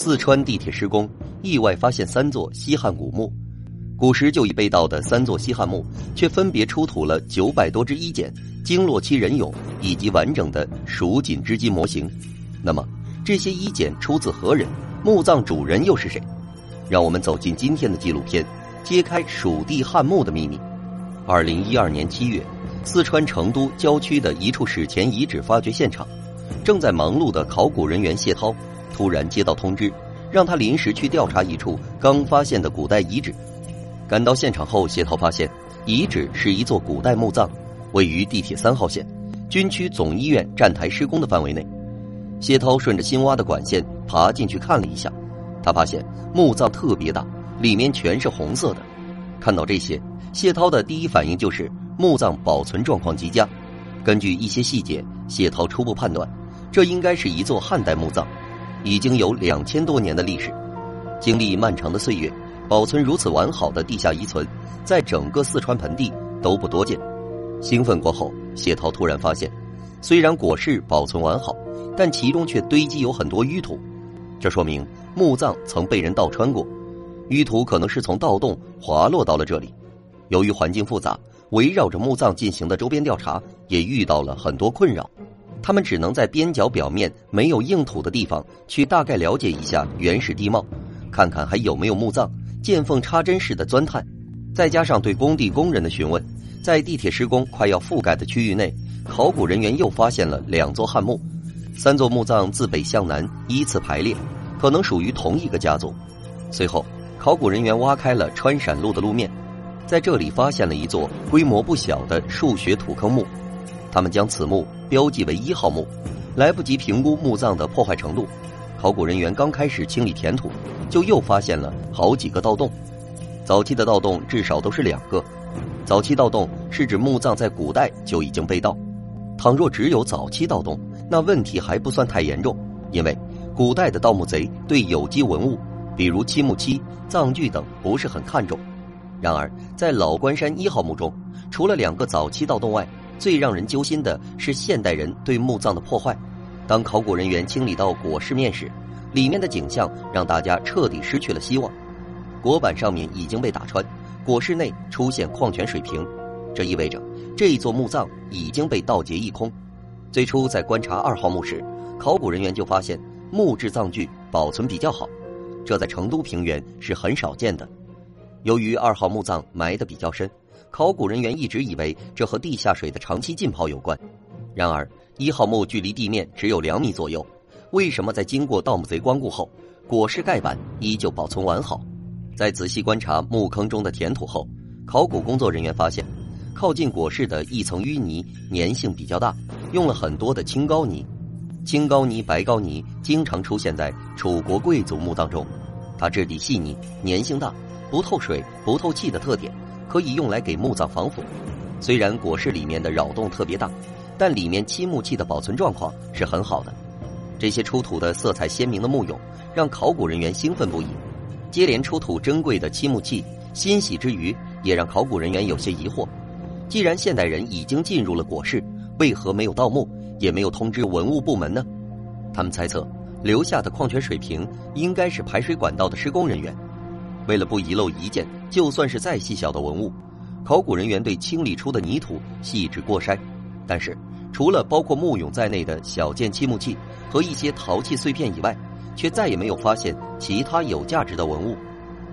四川地铁施工，意外发现三座西汉古墓。古时就已被盗的三座西汉墓，却分别出土了九百多只衣简、经络期人俑以及完整的蜀锦织机模型。那么，这些衣简出自何人？墓葬主人又是谁？让我们走进今天的纪录片，揭开蜀地汉墓的秘密。二零一二年七月，四川成都郊区的一处史前遗址发掘现场，正在忙碌的考古人员谢涛。突然接到通知，让他临时去调查一处刚发现的古代遗址。赶到现场后，谢涛发现遗址是一座古代墓葬，位于地铁三号线军区总医院站台施工的范围内。谢涛顺着新挖的管线爬进去看了一下，他发现墓葬特别大，里面全是红色的。看到这些，谢涛的第一反应就是墓葬保存状况极佳。根据一些细节，谢涛初步判断，这应该是一座汉代墓葬。已经有两千多年的历史，经历漫长的岁月，保存如此完好的地下遗存，在整个四川盆地都不多见。兴奋过后，谢涛突然发现，虽然椁室保存完好，但其中却堆积有很多淤土，这说明墓葬曾被人盗穿过，淤土可能是从盗洞滑落到了这里。由于环境复杂，围绕着墓葬进行的周边调查也遇到了很多困扰。他们只能在边角表面没有硬土的地方去大概了解一下原始地貌，看看还有没有墓葬，见缝插针似的钻探。再加上对工地工人的询问，在地铁施工快要覆盖的区域内，考古人员又发现了两座汉墓，三座墓葬自北向南依次排列，可能属于同一个家族。随后，考古人员挖开了川陕路的路面，在这里发现了一座规模不小的数学土坑墓。他们将此墓标记为一号墓，来不及评估墓葬的破坏程度，考古人员刚开始清理填土，就又发现了好几个盗洞。早期的盗洞至少都是两个。早期盗洞是指墓葬在古代就已经被盗。倘若只有早期盗洞，那问题还不算太严重，因为古代的盗墓贼对有机文物，比如漆木器、葬具等不是很看重。然而，在老关山一号墓中，除了两个早期盗洞外，最让人揪心的是现代人对墓葬的破坏。当考古人员清理到椁室面时，里面的景象让大家彻底失去了希望。椁板上面已经被打穿，椁室内出现矿泉水瓶，这意味着这座墓葬已经被盗劫一空。最初在观察二号墓时，考古人员就发现木质葬具保存比较好，这在成都平原是很少见的。由于二号墓葬埋得比较深。考古人员一直以为这和地下水的长期浸泡有关，然而一号墓距离地面只有两米左右，为什么在经过盗墓贼光顾后，椁室盖板依旧保存完好？在仔细观察墓坑中的填土后，考古工作人员发现，靠近椁室的一层淤泥粘性比较大，用了很多的青膏泥。青膏泥、白膏泥经常出现在楚国贵族墓当中，它质地细腻、粘性大、不透水、不透气的特点。可以用来给墓葬防腐。虽然椁室里面的扰动特别大，但里面漆木器的保存状况是很好的。这些出土的色彩鲜明的木俑，让考古人员兴奋不已。接连出土珍贵的漆木器，欣喜之余，也让考古人员有些疑惑：既然现代人已经进入了椁室，为何没有盗墓，也没有通知文物部门呢？他们猜测，留下的矿泉水瓶应该是排水管道的施工人员。为了不遗漏一件，就算是再细小的文物，考古人员对清理出的泥土细致过筛。但是，除了包括木俑在内的小件漆木器和一些陶器碎片以外，却再也没有发现其他有价值的文物。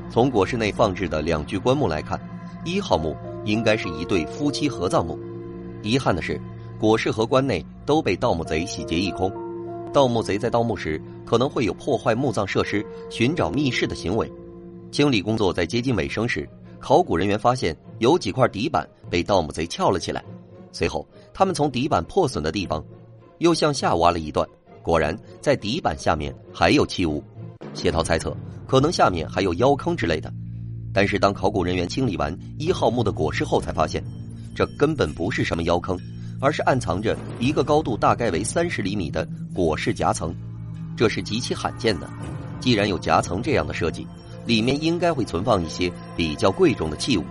从椁室内放置的两具棺木来看，一号墓应该是一对夫妻合葬墓。遗憾的是，椁室和棺内都被盗墓贼洗劫一空。盗墓贼在盗墓时可能会有破坏墓葬设施、寻找密室的行为。清理工作在接近尾声时，考古人员发现有几块底板被盗墓贼撬了起来。随后，他们从底板破损的地方又向下挖了一段，果然在底板下面还有器物。谢涛猜测，可能下面还有腰坑之类的。但是，当考古人员清理完一号墓的椁室后，才发现这根本不是什么腰坑，而是暗藏着一个高度大概为三十厘米的椁室夹层。这是极其罕见的。既然有夹层这样的设计。里面应该会存放一些比较贵重的器物，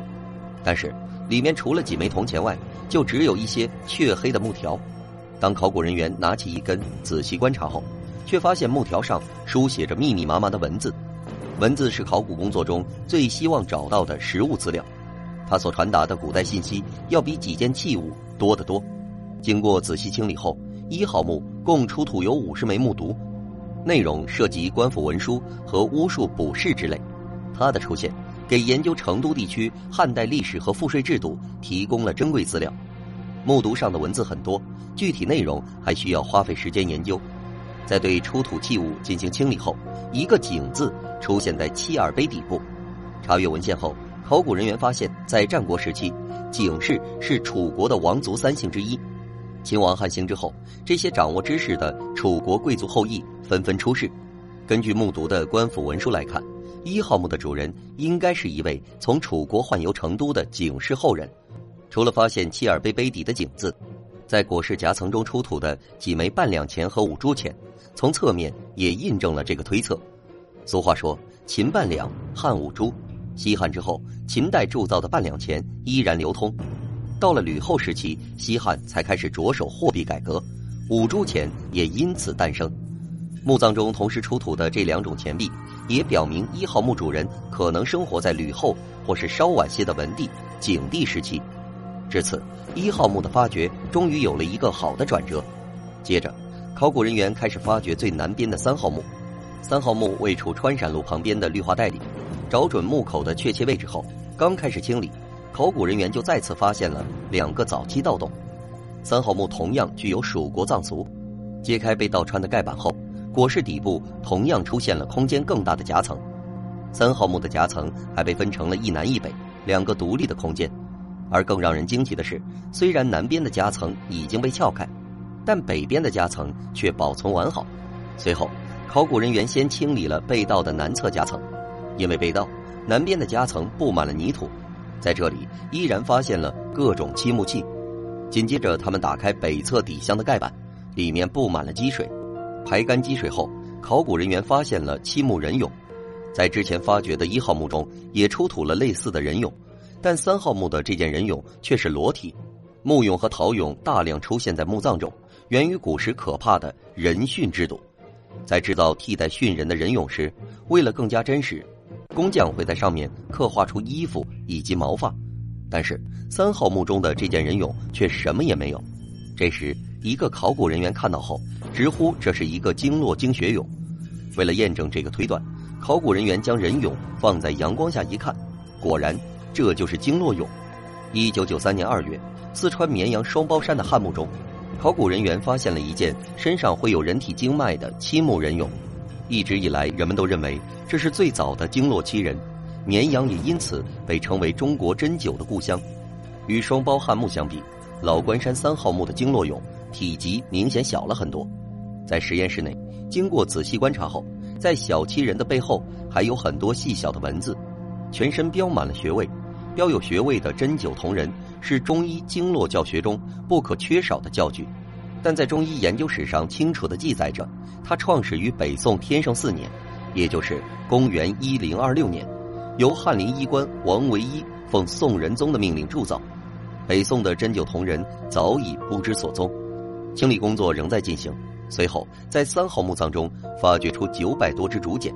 但是里面除了几枚铜钱外，就只有一些黢黑的木条。当考古人员拿起一根仔细观察后，却发现木条上书写着密密麻麻的文字。文字是考古工作中最希望找到的实物资料，它所传达的古代信息要比几件器物多得多。经过仔细清理后，一号墓共出土有五十枚木牍，内容涉及官府文书和巫术卜筮之类。它的出现，给研究成都地区汉代历史和赋税制度提供了珍贵资料。木牍上的文字很多，具体内容还需要花费时间研究。在对出土器物进行清理后，一个“井”字出现在七耳碑底部。查阅文献后，考古人员发现，在战国时期，井氏是楚国的王族三姓之一。秦王汉兴之后，这些掌握知识的楚国贵族后裔纷纷出世。根据木牍的官府文书来看，一号墓的主人应该是一位从楚国宦游成都的景氏后人。除了发现七耳碑碑底的“景”字，在椁室夹层中出土的几枚半两钱和五铢钱。从侧面也印证了这个推测。俗话说“秦半两，汉五铢”，西汉之后，秦代铸造的半两钱依然流通。到了吕后时期，西汉才开始着手货币改革，五铢钱也因此诞生。墓葬中同时出土的这两种钱币，也表明一号墓主人可能生活在吕后或是稍晚些的文帝、景帝时期。至此，一号墓的发掘终于有了一个好的转折。接着。考古人员开始发掘最南边的三号墓，三号墓位处川陕路旁边的绿化带里。找准墓口的确切位置后，刚开始清理，考古人员就再次发现了两个早期盗洞。三号墓同样具有蜀国葬俗。揭开被盗穿的盖板后，椁室底部同样出现了空间更大的夹层。三号墓的夹层还被分成了一南一北两个独立的空间，而更让人惊奇的是，虽然南边的夹层已经被撬开。但北边的夹层却保存完好。随后，考古人员先清理了被盗的南侧夹层，因为被盗，南边的夹层布满了泥土，在这里依然发现了各种漆木器。紧接着，他们打开北侧底箱的盖板，里面布满了积水。排干积水后，考古人员发现了漆木人俑。在之前发掘的一号墓中也出土了类似的人俑，但三号墓的这件人俑却是裸体。木俑和陶俑大量出现在墓葬中。源于古时可怕的人殉制度，在制造替代殉人的人俑时，为了更加真实，工匠会在上面刻画出衣服以及毛发。但是三号墓中的这件人俑却什么也没有。这时，一个考古人员看到后，直呼这是一个经络经血俑。为了验证这个推断，考古人员将人俑放在阳光下一看，果然这就是经络俑。一九九三年二月，四川绵阳双胞山的汉墓中。考古人员发现了一件身上会有人体经脉的漆木人俑，一直以来人们都认为这是最早的经络漆人，绵阳也因此被称为中国针灸的故乡。与双胞汉墓相比，老关山三号墓的经络俑体积明显小了很多。在实验室内，经过仔细观察后，在小七人的背后还有很多细小的文字，全身标满了穴位。标有穴位的针灸同人是中医经络教学中不可缺少的教具，但在中医研究史上清楚的记载着，它创始于北宋天圣四年，也就是公元一零二六年，由翰林医官王维一奉宋仁宗的命令铸造。北宋的针灸同人早已不知所踪，清理工作仍在进行。随后，在三号墓葬中发掘出九百多支竹简，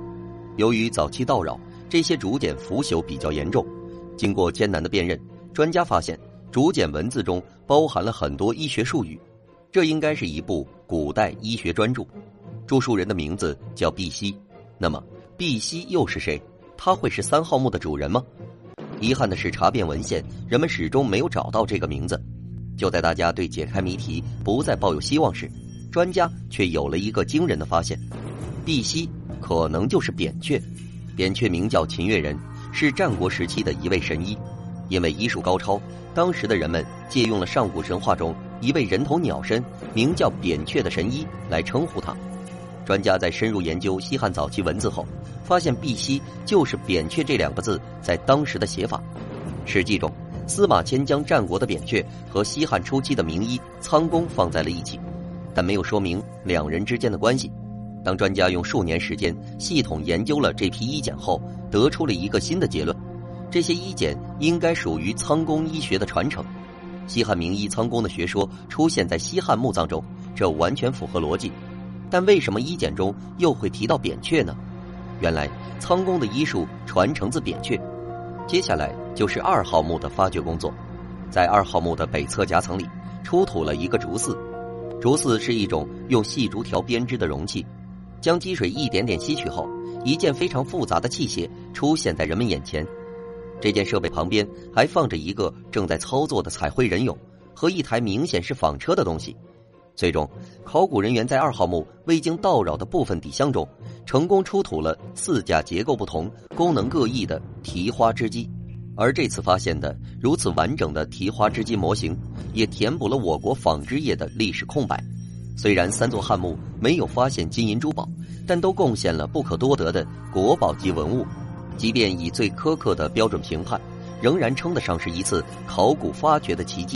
由于早期盗扰，这些竹简腐朽比较严重。经过艰难的辨认，专家发现竹简文字中包含了很多医学术语，这应该是一部古代医学专著。著述人的名字叫毕希，那么毕希又是谁？他会是三号墓的主人吗？遗憾的是，查遍文献，人们始终没有找到这个名字。就在大家对解开谜题不再抱有希望时，专家却有了一个惊人的发现：毕希可能就是扁鹊。扁鹊名叫秦越人。是战国时期的一位神医，因为医术高超，当时的人们借用了上古神话中一位人头鸟身、名叫扁鹊的神医来称呼他。专家在深入研究西汉早期文字后，发现“碧玺”就是“扁鹊”这两个字在当时的写法。《史记》中，司马迁将战国的扁鹊和西汉初期的名医苍公放在了一起，但没有说明两人之间的关系。当专家用数年时间系统研究了这批医简后，得出了一个新的结论：这些医简应该属于苍公医学的传承。西汉名医苍公的学说出现在西汉墓葬中，这完全符合逻辑。但为什么医简中又会提到扁鹊呢？原来仓公的医术传承自扁鹊。接下来就是二号墓的发掘工作，在二号墓的北侧夹层里出土了一个竹笥。竹笥是一种用细竹条编织的容器，将积水一点点吸取后，一件非常复杂的器械出现在人们眼前。这件设备旁边还放着一个正在操作的彩绘人俑和一台明显是纺车的东西。最终，考古人员在二号墓未经盗扰的部分底箱中，成功出土了四架结构不同、功能各异的提花织机。而这次发现的如此完整的提花织机模型，也填补了我国纺织业的历史空白。虽然三座汉墓没有发现金银珠宝，但都贡献了不可多得的国宝级文物。即便以最苛刻的标准评判，仍然称得上是一次考古发掘的奇迹。